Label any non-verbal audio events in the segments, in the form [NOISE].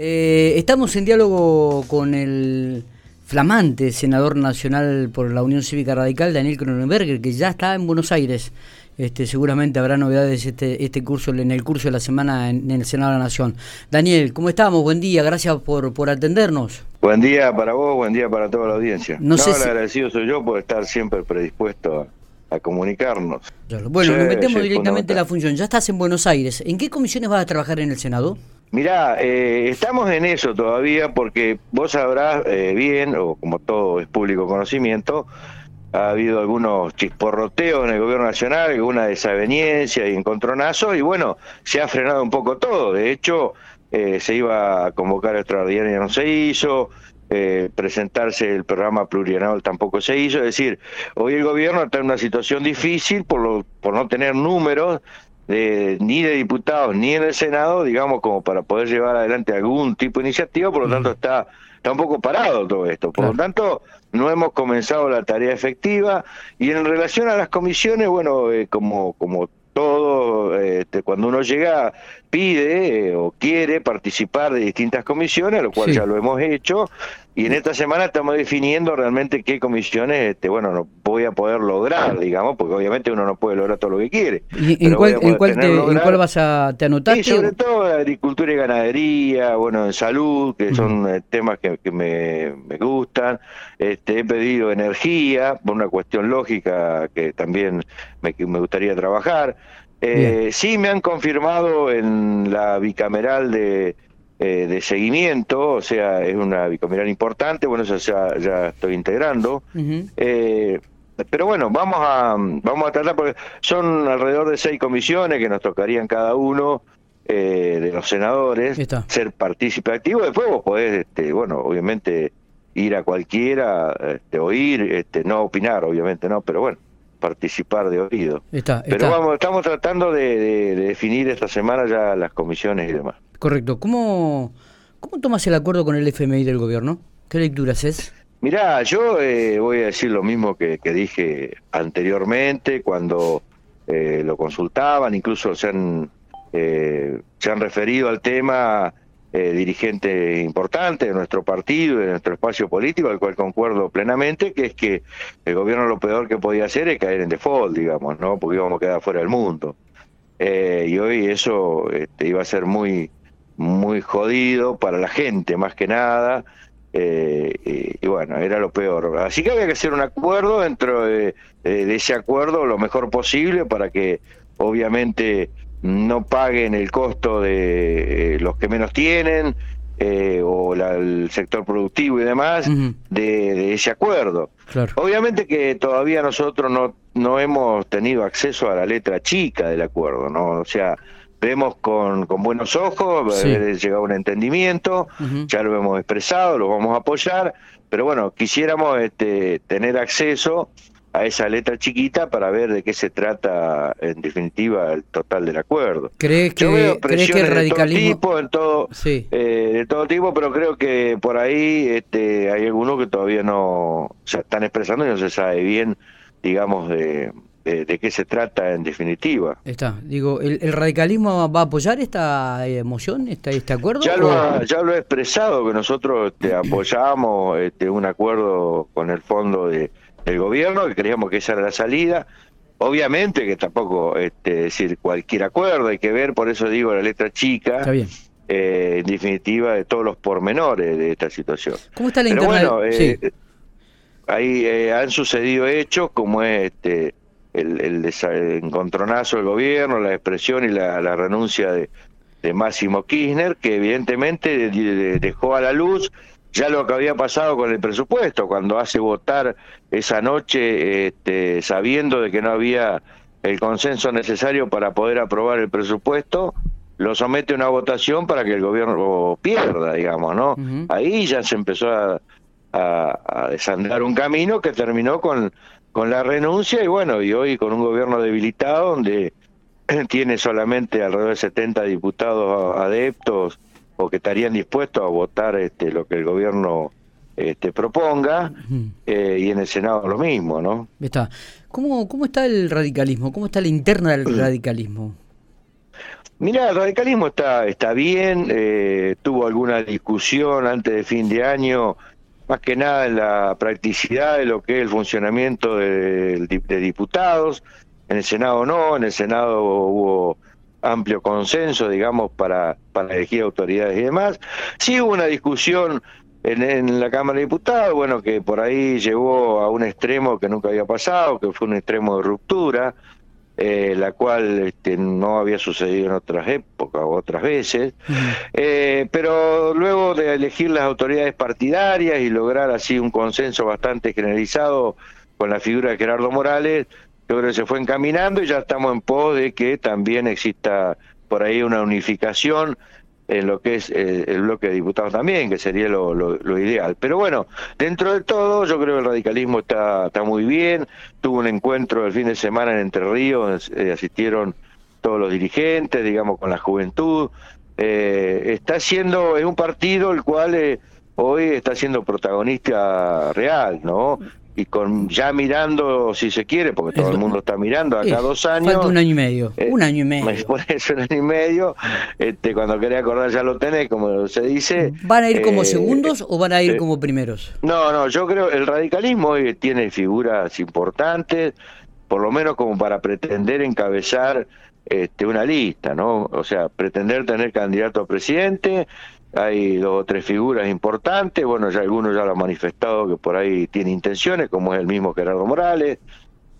Eh, estamos en diálogo con el flamante senador nacional por la Unión Cívica Radical, Daniel Cronenberger, que ya está en Buenos Aires. Este, seguramente habrá novedades este, este curso en el curso de la semana en, el Senado de la Nación. Daniel, ¿cómo estamos? Buen día, gracias por, por atendernos. Buen día para vos, buen día para toda la audiencia. No, sé agradecido soy yo por estar siempre predispuesto a, comunicarnos. Bueno, nos metemos directamente en la función. Ya estás en Buenos Aires. ¿En qué comisiones vas a trabajar en el Senado? Mirá, eh, estamos en eso todavía porque vos sabrás eh, bien, o como todo es público conocimiento, ha habido algunos chisporroteos en el gobierno nacional, alguna desaveniencia y encontronazo, y bueno, se ha frenado un poco todo. De hecho, eh, se iba a convocar extraordinaria, no se hizo, presentarse el programa plurianual tampoco se hizo. Es decir, hoy el gobierno está en una situación difícil por, lo, por no tener números ni de diputados ni en el Senado, digamos, como para poder llevar adelante algún tipo de iniciativa, por lo tanto está, está un poco parado todo esto. Por lo tanto, no hemos comenzado la tarea efectiva y en relación a las comisiones, bueno, eh, como, como todo, este, cuando uno llega, pide eh, o quiere participar de distintas comisiones, lo cual ya lo hemos hecho, y en esta semana estamos definiendo realmente qué comisiones, este, bueno, no voy a poder lograr, digamos, porque obviamente uno no puede lograr todo lo que quiere. ¿Y en, cuál, en, cuál te, vas a, te anotaste? Sobre todo agricultura y ganadería, bueno, en salud, que son eh, temas que, me, me, gustan. Este, he pedido energía, por una cuestión lógica que también me, me gustaría trabajar. Eh, sí me han confirmado en la bicameral de eh, de seguimiento, o sea, es una bicameral importante, bueno, eso ya, ya estoy integrando. eh, pero bueno, vamos a, vamos a tratar, porque son alrededor de seis comisiones que nos tocarían cada uno eh, de los senadores, ser partícipe activo. Después vos podés, este, bueno, obviamente ir a cualquiera, este, oír, este, no opinar, obviamente no, pero bueno participar de oído. Pero vamos, estamos tratando de, definir esta semana ya las comisiones y demás. Correcto. ¿Cómo, cómo tomas el acuerdo con el FMI del gobierno? ¿Qué lectura haces? Mirá, yo eh, voy a decir lo mismo que, dije anteriormente cuando eh, lo consultaban, incluso se han, eh, se han referido al tema eh, dirigente importante de nuestro partido, de nuestro espacio político, al cual concuerdo plenamente, que es que el gobierno lo peor que podía hacer es caer en default, digamos, ¿no? Porque íbamos a quedar fuera del mundo. Eh, y hoy eso este, iba a ser muy, muy jodido para la gente, más que nada. Eh, y, bueno, era lo peor. Así que había que hacer un acuerdo dentro de ese acuerdo lo mejor posible para que obviamente no paguen el costo de eh, los que menos tienen eh, o el sector productivo y demás de, ese acuerdo. Obviamente que todavía nosotros no, no hemos tenido acceso a la letra chica del acuerdo, ¿no? O sea, vemos con, con buenos ojos, haber llegado a un entendimiento, ya lo hemos expresado, lo vamos a apoyar, pero bueno, quisiéramos este, tener acceso a esa letra chiquita para ver de qué se trata en definitiva el total del acuerdo. ¿Crees que, el radicalismo... de todo tipo, en todo, eh, de todo tipo, pero creo que por ahí este, hay algunos que todavía no se están expresando y no se sabe bien, digamos, de, de, qué se trata en definitiva. Está, digo, ¿el, radicalismo va a apoyar esta eh, moción, esta, este acuerdo? Ya lo, ya lo he expresado, que nosotros este, apoyamos este, un acuerdo con el fondo de el gobierno, que creíamos que esa era la salida. Obviamente que tampoco, este, decir, cualquier acuerdo, hay que ver, por eso digo la letra chica. Eh, en definitiva, de todos los pormenores de esta situación. ¿Cómo está la Pero bueno, eh, ahí eh, han sucedido hechos como este el, el, encontronazo del gobierno, la expresión y la, renuncia de, de Máximo Kirchner, que evidentemente dejó a la luz ya lo que había pasado con el presupuesto, cuando hace votar esa noche este, sabiendo de que no había el consenso necesario para poder aprobar el presupuesto, lo somete a una votación para que el gobierno pierda, digamos, ¿no? Ahí ya se empezó a, a, desandar un camino que terminó con, con la renuncia y bueno, y hoy con un gobierno debilitado donde [CLEARS THROAT] tiene solamente alrededor de 70 diputados adeptos o que estarían dispuestos a votar este, lo que el gobierno este, proponga eh, y en el Senado lo mismo, ¿no? Está. ¿Cómo, ¿Cómo está el radicalismo? ¿Cómo está la interna del radicalismo? Mira, el radicalismo está, está bien, eh, tuvo alguna discusión antes de fin de año, más que nada en la practicidad de lo que es el funcionamiento de, diputados. En el Senado no, en el Senado hubo amplio consenso, digamos, para, para elegir autoridades y demás. Sí hubo una discusión en, en, la Cámara de Diputados, bueno, que por ahí llevó a un extremo que nunca había pasado, que fue un extremo de ruptura, eh, la cual este, no había sucedido en otras épocas o otras veces, eh, pero luego de elegir las autoridades partidarias y lograr así un consenso bastante generalizado con la figura de Gerardo Morales, yo creo que se fue encaminando y ya estamos en pos de que también exista por ahí una unificación en lo que es eh, el bloque de diputados también, que sería lo, lo, ideal. Pero bueno, dentro de todo, yo creo que el radicalismo está, está muy bien. Tuvo un encuentro el fin de semana en Entre Ríos, eh, asistieron todos los dirigentes, digamos, con la juventud. Eh, está siendo, es un partido el cual hoy está siendo protagonista real, ¿no? Y con ya mirando, si se quiere, porque todo el mundo está mirando, acá dos años. Falta un año y medio. Eh, un año y medio. Por eso un año y medio. Este, cuando querés acordar ya lo tenés, como se dice. ¿Van a ir como eh, segundos o van a ir eh, como primeros? No, no, yo creo el radicalismo hoy tiene figuras importantes, por lo menos como para pretender encabezar este, una lista, ¿no? O sea, pretender tener candidato a presidente hay dos o tres figuras importantes, bueno, ya algunos ya lo han manifestado que por ahí tiene intenciones, como es el mismo Gerardo Morales,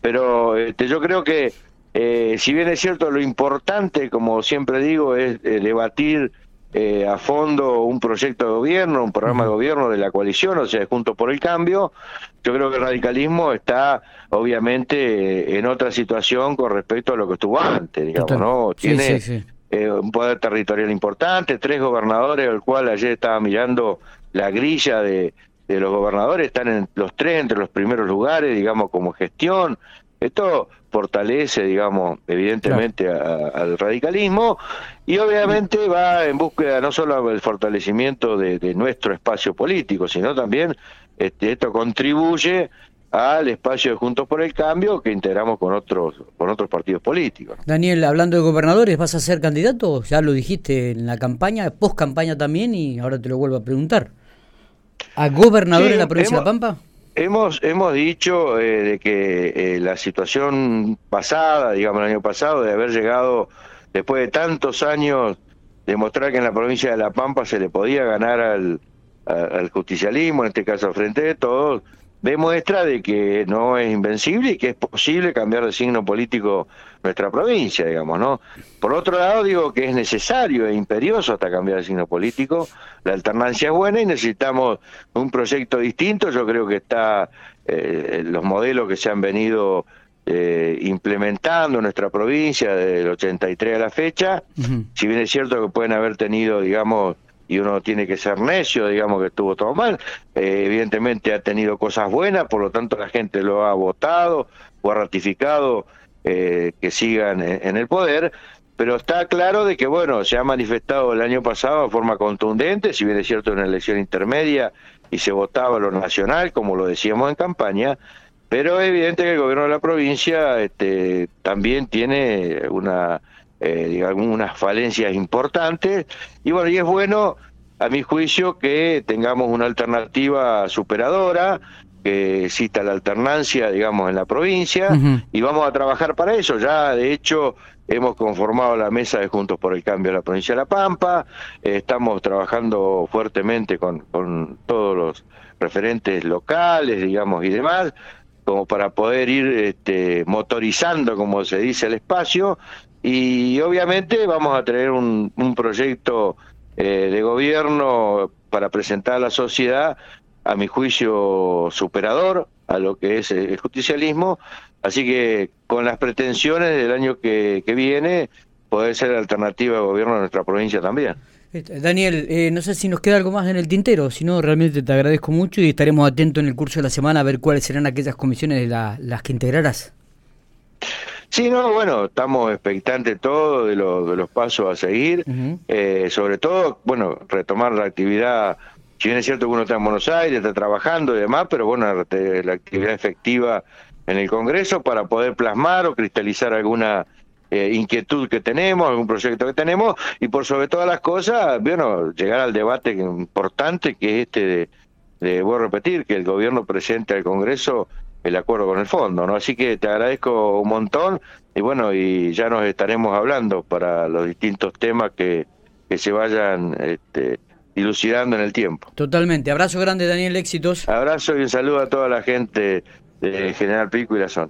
pero este, yo creo que eh, si bien es cierto, lo importante, como siempre digo, es eh, debatir eh, a fondo un proyecto de gobierno, un programa de gobierno de la coalición, o sea, Junto por el Cambio, yo creo que el radicalismo está obviamente en otra situación con respecto a lo que estuvo antes, digamos, ¿no? Tiene, eh, un poder territorial importante, tres gobernadores, el cual ayer estaba mirando la grilla de, de los gobernadores, están en los tres entre los primeros lugares, digamos, como gestión. Esto fortalece, digamos, evidentemente al radicalismo y obviamente va en búsqueda no solo del fortalecimiento de, de nuestro espacio político, sino también este, esto contribuye al espacio de Juntos por el Cambio que integramos con otros con otros partidos políticos. Daniel, hablando de gobernadores, ¿vas a ser candidato? Ya lo dijiste en la campaña, post campaña también y ahora te lo vuelvo a preguntar. ¿A gobernador en la provincia de La Pampa? Hemos hemos dicho eh, de que eh, la situación pasada, digamos el año pasado, de haber llegado después de tantos años demostrar que en la provincia de La Pampa se le podía ganar al, al justicialismo, en este caso al frente de todos, demuestra de que no es invencible y que es posible cambiar de signo político nuestra provincia, digamos, ¿no? Por otro lado, digo que es necesario e imperioso hasta cambiar de signo político, la alternancia es buena y necesitamos un proyecto distinto, yo creo que está eh, los modelos que se han venido eh, implementando en nuestra provincia desde el 83 a la fecha, si bien es cierto que pueden haber tenido, digamos, y uno tiene que ser necio, digamos que estuvo todo mal. Eh, evidentemente ha tenido cosas buenas, por lo tanto la gente lo ha votado o ha ratificado eh, que sigan en, el poder, pero está claro de que, bueno, se ha manifestado el año pasado de forma contundente, si bien es cierto en una elección intermedia y se votaba lo nacional, como lo decíamos en campaña, pero es evidente que el gobierno de la provincia este, también tiene una eh, digamos, unas falencias importantes. Y bueno, y es bueno, a mi juicio, que tengamos una alternativa superadora, que exista la alternancia, digamos, en la provincia, y vamos a trabajar para eso. Ya, de hecho, hemos conformado la mesa de Juntos por el Cambio de la provincia de La Pampa, eh, estamos trabajando fuertemente con, con todos los referentes locales, digamos, y demás, como para poder ir este, motorizando, como se dice, el espacio. Y obviamente vamos a tener un, un proyecto eh, de gobierno para presentar a la sociedad, a mi juicio, superador a lo que es el justicialismo. Así que con las pretensiones del año que, que viene, poder ser alternativa de gobierno de nuestra provincia también. Este, Daniel, eh, no sé si nos queda algo más en el tintero, si no, realmente te agradezco mucho y estaremos atentos en el curso de la semana a ver cuáles serán aquellas comisiones de las que integrarás. Sí, no, bueno, estamos expectantes todos de, de los pasos a seguir, eh, sobre todo, bueno, retomar la actividad, si bien es cierto que uno está en Buenos Aires, está trabajando y demás, pero bueno, la actividad efectiva en el Congreso para poder plasmar o cristalizar alguna eh, inquietud que tenemos, algún proyecto que tenemos, y por sobre todas las cosas, bueno, llegar al debate importante que es este de, de voy a repetir, que el gobierno presente al Congreso el acuerdo con el fondo, ¿no? Así que te agradezco un montón y bueno, y ya nos estaremos hablando para los distintos temas que, que se vayan este, dilucidando en el tiempo. Totalmente. Abrazo grande, Daniel, éxitos. Abrazo y un saludo a toda la gente de General Pico y la zona.